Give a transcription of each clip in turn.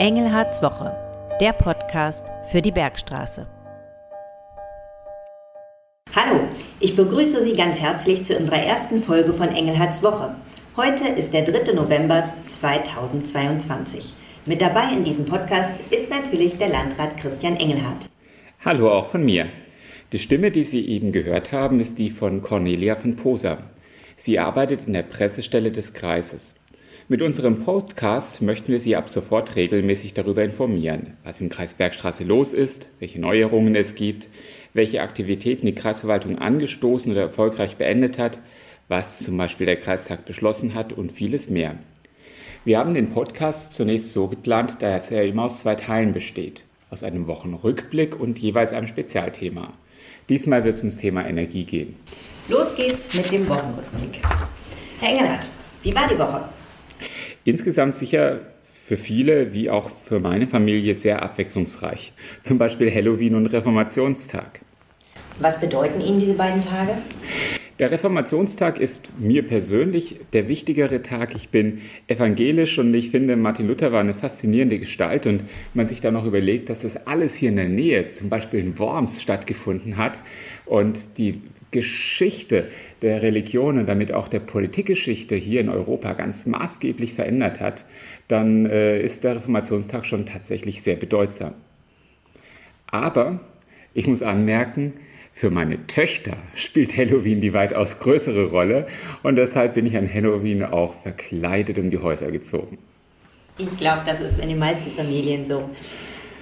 Engelhards Woche, der Podcast für die Bergstraße. Hallo, ich begrüße Sie ganz herzlich zu unserer ersten Folge von Engelhards Woche. Heute ist der 3. November 2022. Mit dabei in diesem Podcast ist natürlich der Landrat Christian Engelhardt. Hallo auch von mir. Die Stimme, die Sie eben gehört haben, ist die von Cornelia von Posa. Sie arbeitet in der Pressestelle des Kreises. Mit unserem Podcast möchten wir Sie ab sofort regelmäßig darüber informieren, was im Kreis Bergstraße los ist, welche Neuerungen es gibt, welche Aktivitäten die Kreisverwaltung angestoßen oder erfolgreich beendet hat, was zum Beispiel der Kreistag beschlossen hat und vieles mehr. Wir haben den Podcast zunächst so geplant, dass er immer aus zwei Teilen besteht, aus einem Wochenrückblick und jeweils einem Spezialthema. Diesmal wird es ums Thema Energie gehen. Los geht's mit dem Wochenrückblick. Herr Engelhardt, wie war die Woche? Insgesamt sicher für viele, wie auch für meine Familie, sehr abwechslungsreich. Zum Beispiel Halloween und Reformationstag. Was bedeuten Ihnen diese beiden Tage? Der Reformationstag ist mir persönlich der wichtigere Tag. Ich bin evangelisch und ich finde, Martin Luther war eine faszinierende Gestalt und man sich da noch überlegt, dass das alles hier in der Nähe, zum Beispiel in Worms, stattgefunden hat und die Geschichte der Religion und damit auch der Politikgeschichte hier in Europa ganz maßgeblich verändert hat, dann äh, ist der Reformationstag schon tatsächlich sehr bedeutsam. Aber ich muss anmerken, für meine Töchter spielt Halloween die weitaus größere Rolle und deshalb bin ich an Halloween auch verkleidet um die Häuser gezogen. Ich glaube, das ist in den meisten Familien so.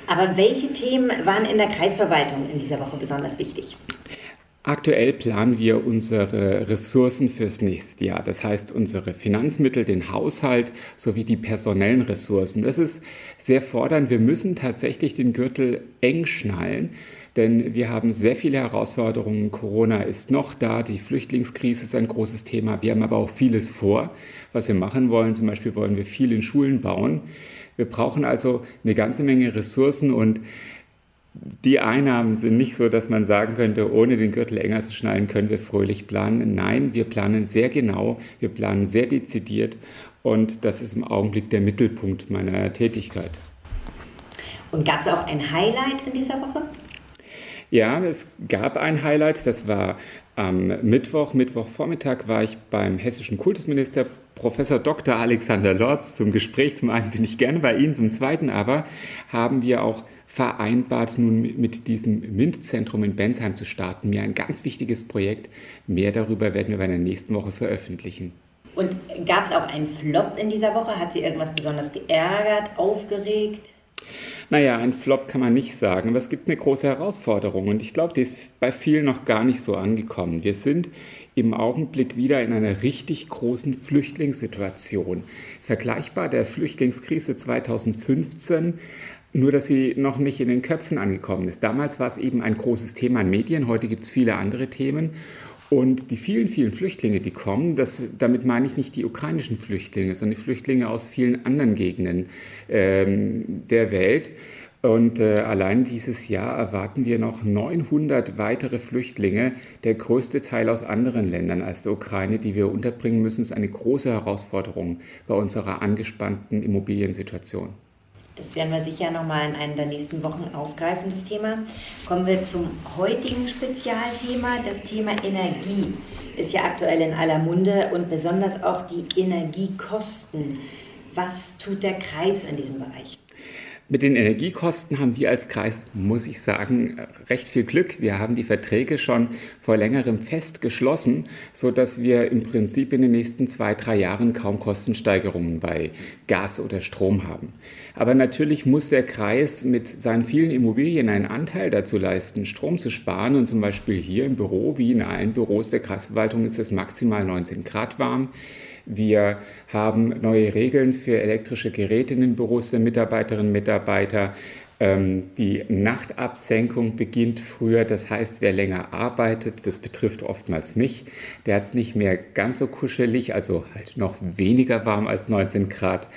Aber welche Themen waren in der Kreisverwaltung in dieser Woche besonders wichtig? Aktuell planen wir unsere Ressourcen fürs nächste Jahr. Das heißt, unsere Finanzmittel, den Haushalt sowie die personellen Ressourcen. Das ist sehr fordernd. Wir müssen tatsächlich den Gürtel eng schnallen, denn wir haben sehr viele Herausforderungen. Corona ist noch da, die Flüchtlingskrise ist ein großes Thema. Wir haben aber auch vieles vor, was wir machen wollen. Zum Beispiel wollen wir viel in Schulen bauen. Wir brauchen also eine ganze Menge Ressourcen und die Einnahmen sind nicht so, dass man sagen könnte, ohne den Gürtel enger zu schnallen, können wir fröhlich planen. Nein, wir planen sehr genau, wir planen sehr dezidiert und das ist im Augenblick der Mittelpunkt meiner Tätigkeit. Und gab es auch ein Highlight in dieser Woche? Ja, es gab ein Highlight, das war am Mittwoch, Mittwochvormittag war ich beim hessischen Kultusminister Professor Dr. Alexander Lorz zum Gespräch. Zum einen bin ich gerne bei Ihnen, zum zweiten aber haben wir auch vereinbart, nun mit diesem MINT-Zentrum in Bensheim zu starten. Mir ein ganz wichtiges Projekt. Mehr darüber werden wir bei der nächsten Woche veröffentlichen. Und gab es auch einen Flop in dieser Woche? Hat Sie irgendwas besonders geärgert, aufgeregt? Naja, ein Flop kann man nicht sagen, aber es gibt eine große Herausforderung und ich glaube, die ist bei vielen noch gar nicht so angekommen. Wir sind im Augenblick wieder in einer richtig großen Flüchtlingssituation. Vergleichbar der Flüchtlingskrise 2015, nur dass sie noch nicht in den Köpfen angekommen ist. Damals war es eben ein großes Thema in Medien, heute gibt es viele andere Themen. Und die vielen, vielen Flüchtlinge, die kommen, das, damit meine ich nicht die ukrainischen Flüchtlinge, sondern die Flüchtlinge aus vielen anderen Gegenden ähm, der Welt. Und äh, allein dieses Jahr erwarten wir noch 900 weitere Flüchtlinge, der größte Teil aus anderen Ländern als der Ukraine, die wir unterbringen müssen. Ist eine große Herausforderung bei unserer angespannten Immobiliensituation. Das werden wir sicher nochmal in einer der nächsten Wochen aufgreifen, das Thema. Kommen wir zum heutigen Spezialthema. Das Thema Energie ist ja aktuell in aller Munde und besonders auch die Energiekosten. Was tut der Kreis in diesem Bereich? Mit den Energiekosten haben wir als Kreis, muss ich sagen, recht viel Glück. Wir haben die Verträge schon vor längerem fest geschlossen, sodass wir im Prinzip in den nächsten zwei, drei Jahren kaum Kostensteigerungen bei Gas oder Strom haben. Aber natürlich muss der Kreis mit seinen vielen Immobilien einen Anteil dazu leisten, Strom zu sparen. Und zum Beispiel hier im Büro, wie in allen Büros der Kreisverwaltung, ist es maximal 19 Grad warm. Wir haben neue Regeln für elektrische Geräte in den Büros der Mitarbeiterinnen und Mitarbeiter. Ähm, die Nachtabsenkung beginnt früher, das heißt, wer länger arbeitet, das betrifft oftmals mich, der hat es nicht mehr ganz so kuschelig, also halt noch weniger warm als 19 Grad.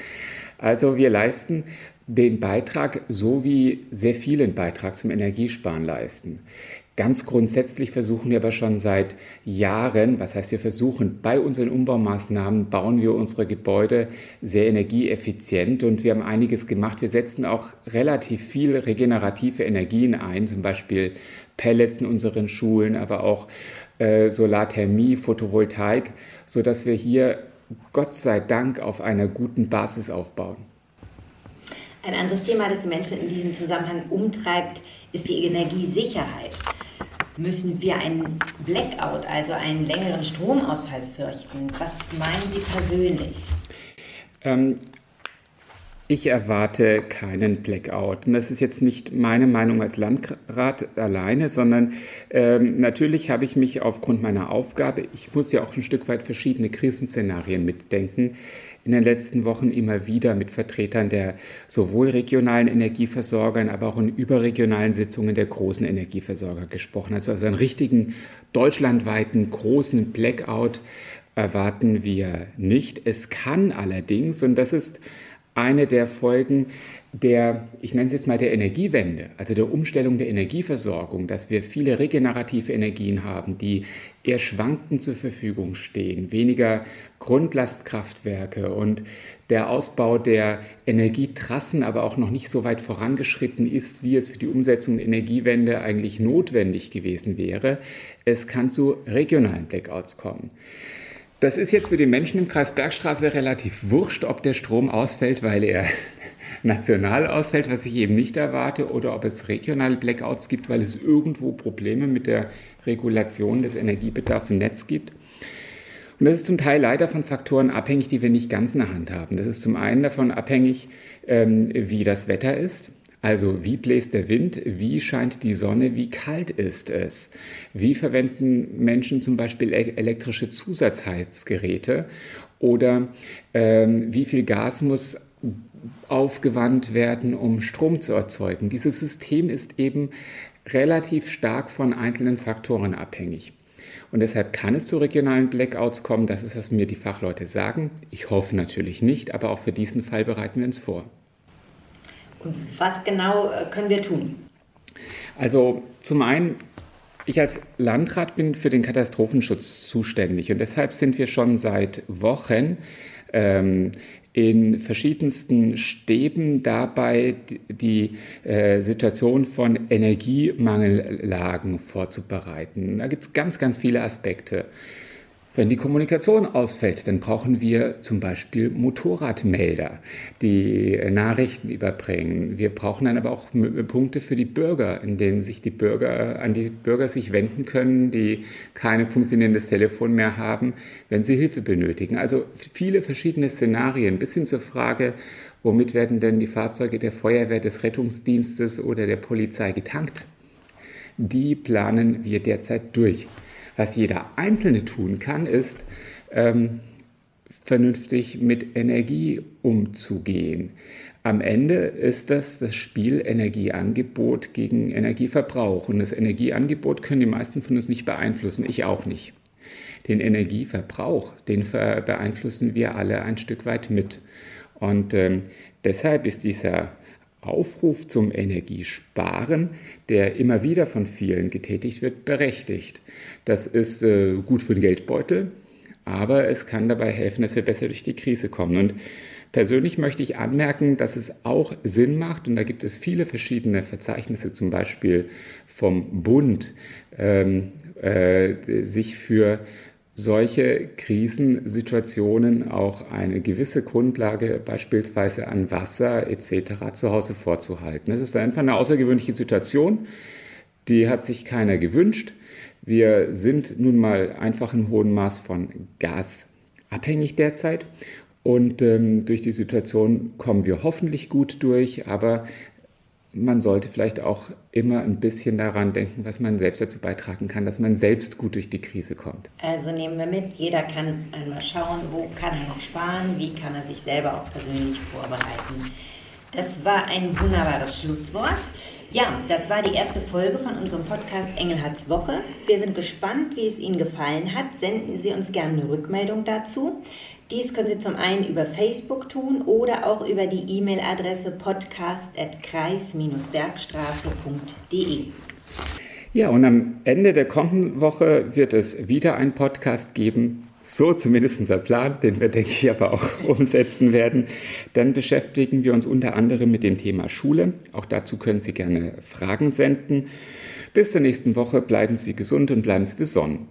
Also wir leisten den Beitrag so wie sehr vielen Beitrag zum Energiesparen leisten. Ganz grundsätzlich versuchen wir aber schon seit Jahren, was heißt wir versuchen, bei unseren Umbaumaßnahmen bauen wir unsere Gebäude sehr energieeffizient und wir haben einiges gemacht. Wir setzen auch relativ viel regenerative Energien ein, zum Beispiel Pellets in unseren Schulen, aber auch äh, Solarthermie, Photovoltaik, sodass wir hier Gott sei Dank auf einer guten Basis aufbauen. Ein anderes Thema, das die Menschen in diesem Zusammenhang umtreibt, ist die Energiesicherheit. Müssen wir einen Blackout, also einen längeren Stromausfall fürchten? Was meinen Sie persönlich? Ähm, ich erwarte keinen Blackout. Und das ist jetzt nicht meine Meinung als Landrat alleine, sondern ähm, natürlich habe ich mich aufgrund meiner Aufgabe, ich muss ja auch ein Stück weit verschiedene Krisenszenarien mitdenken, in den letzten Wochen immer wieder mit Vertretern der sowohl regionalen Energieversorgern, aber auch in überregionalen Sitzungen der großen Energieversorger gesprochen. Also, also einen richtigen deutschlandweiten großen Blackout erwarten wir nicht. Es kann allerdings, und das ist eine der Folgen der, ich nenne es jetzt mal der Energiewende, also der Umstellung der Energieversorgung, dass wir viele regenerative Energien haben, die eher schwankend zur Verfügung stehen, weniger Grundlastkraftwerke und der Ausbau der Energietrassen aber auch noch nicht so weit vorangeschritten ist, wie es für die Umsetzung der Energiewende eigentlich notwendig gewesen wäre. Es kann zu regionalen Blackouts kommen. Das ist jetzt für die Menschen im Kreis Bergstraße relativ wurscht, ob der Strom ausfällt, weil er national ausfällt, was ich eben nicht erwarte, oder ob es regionale Blackouts gibt, weil es irgendwo Probleme mit der Regulation des Energiebedarfs im Netz gibt. Und das ist zum Teil leider von Faktoren abhängig, die wir nicht ganz in der Hand haben. Das ist zum einen davon abhängig, ähm, wie das Wetter ist. Also wie bläst der Wind, wie scheint die Sonne, wie kalt ist es? Wie verwenden Menschen zum Beispiel e-, elektrische Zusatzheizgeräte? Oder ähm, wie viel Gas muss aufgewandt werden, um Strom zu erzeugen? Dieses System ist eben relativ stark von einzelnen Faktoren abhängig. Und deshalb kann es zu regionalen Blackouts kommen. Das ist, was mir die Fachleute sagen. Ich hoffe natürlich nicht, aber auch für diesen Fall bereiten wir uns vor. Und was genau äh, können wir tun? Also zum einen, ich als Landrat bin für den Katastrophenschutz zuständig und deshalb sind wir schon seit Wochen ähm, in verschiedensten Stäben dabei, die, äh, Situation von Energiemangellagen vorzubereiten. Da gibt es ganz, ganz viele Aspekte. Wenn die Kommunikation ausfällt, dann brauchen wir zum Beispiel Motorradmelder, die Nachrichten überbringen. Wir brauchen dann aber auch Punkte für die Bürger, in denen sich die Bürger, an die Bürger sich wenden können, die kein funktionierendes Telefon mehr haben, wenn sie Hilfe benötigen. Also viele verschiedene Szenarien bis hin zur Frage, womit werden denn die Fahrzeuge der Feuerwehr, des Rettungsdienstes oder der Polizei getankt? Die planen wir derzeit durch. Was jeder Einzelne tun kann, ist, ähm, vernünftig mit Energie umzugehen. Am Ende ist das das Spiel Energieangebot gegen Energieverbrauch. Und das Energieangebot können die meisten von uns nicht beeinflussen, ich auch nicht. Den Energieverbrauch, den beeinflussen wir alle ein Stück weit mit. Und ähm, deshalb ist dieser Aufruf zum Energiesparen, der immer wieder von vielen getätigt wird, berechtigt. Das ist äh, gut für den Geldbeutel, aber es kann dabei helfen, dass wir besser durch die Krise kommen. Und persönlich möchte ich anmerken, dass es auch Sinn macht, und da gibt es viele verschiedene Verzeichnisse, zum Beispiel vom Bund, ähm, äh, sich für solche Krisensituationen auch eine gewisse Grundlage beispielsweise an Wasser etc. zu Hause vorzuhalten. Das ist einfach eine außergewöhnliche Situation, die hat sich keiner gewünscht. Wir sind nun mal einfach in hohem Maß von Gas abhängig derzeit und ähm, durch die Situation kommen wir hoffentlich gut durch, aber man sollte vielleicht auch immer ein bisschen daran denken, was man selbst dazu beitragen kann, dass man selbst gut durch die Krise kommt. Also nehmen wir mit, jeder kann einmal schauen, wo kann er noch sparen, wie kann er sich selber auch persönlich vorbereiten. Das war ein wunderbares Schlusswort. Ja, das war die erste Folge von unserem Podcast Engelhards Woche. Wir sind gespannt, wie es Ihnen gefallen hat. Senden Sie uns gerne eine Rückmeldung dazu. Dies können Sie zum einen über Facebook tun oder auch über die E-Mail-Adresse podcast.kreis-bergstraße.de. Ja, und am Ende der kommenden Woche wird es wieder einen Podcast geben. So zumindest unser Plan, den wir, denke ich, aber auch umsetzen werden. Dann beschäftigen wir uns unter anderem mit dem Thema Schule. Auch dazu können Sie gerne Fragen senden. Bis zur nächsten Woche bleiben Sie gesund und bleiben Sie besonnen.